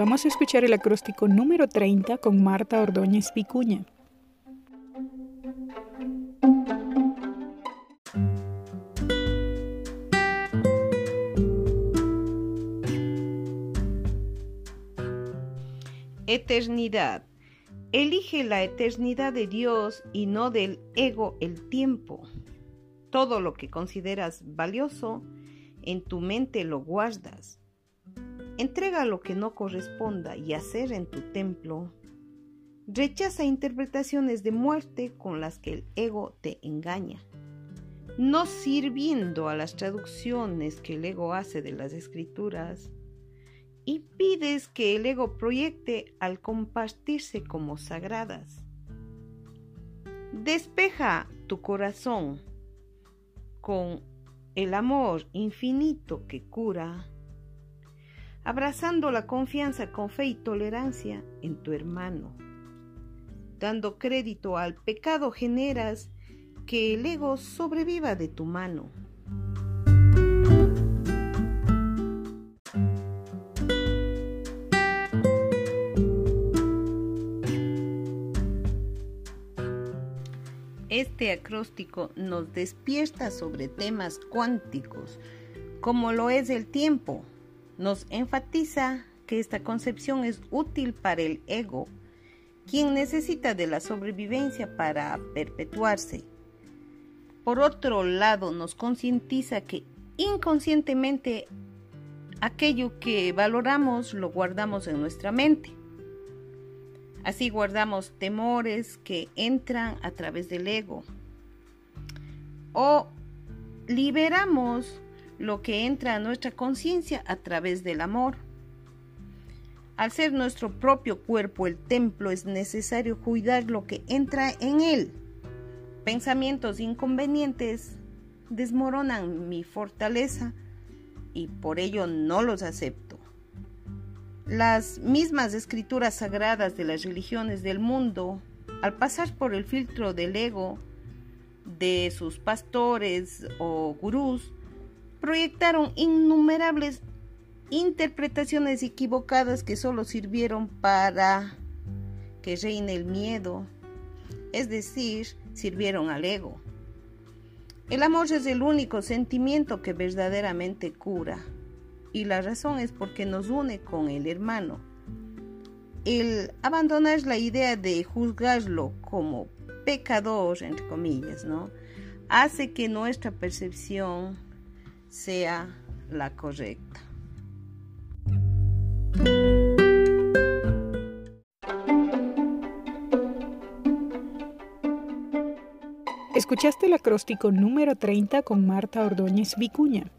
vamos a escuchar el acróstico número 30 con Marta Ordóñez Picuña. Eternidad. Elige la eternidad de Dios y no del ego el tiempo. Todo lo que consideras valioso, en tu mente lo guardas. Entrega lo que no corresponda y hacer en tu templo. Rechaza interpretaciones de muerte con las que el ego te engaña. No sirviendo a las traducciones que el ego hace de las escrituras, y pides que el ego proyecte al compartirse como sagradas. Despeja tu corazón con el amor infinito que cura, abrazando la confianza con fe y tolerancia en tu hermano. Dando crédito al pecado generas que el ego sobreviva de tu mano. Este acróstico nos despierta sobre temas cuánticos, como lo es el tiempo. Nos enfatiza que esta concepción es útil para el ego, quien necesita de la sobrevivencia para perpetuarse. Por otro lado, nos concientiza que inconscientemente aquello que valoramos lo guardamos en nuestra mente. Así guardamos temores que entran a través del ego. O liberamos lo que entra a nuestra conciencia a través del amor. Al ser nuestro propio cuerpo el templo, es necesario cuidar lo que entra en él. Pensamientos inconvenientes desmoronan mi fortaleza y por ello no los acepto. Las mismas escrituras sagradas de las religiones del mundo, al pasar por el filtro del ego de sus pastores o gurús, proyectaron innumerables interpretaciones equivocadas que solo sirvieron para que reine el miedo, es decir, sirvieron al ego. El amor es el único sentimiento que verdaderamente cura y la razón es porque nos une con el hermano. El abandonar la idea de juzgarlo como pecador, entre comillas, ¿no? Hace que nuestra percepción sea la correcta. Escuchaste el acróstico número 30 con Marta Ordóñez Vicuña.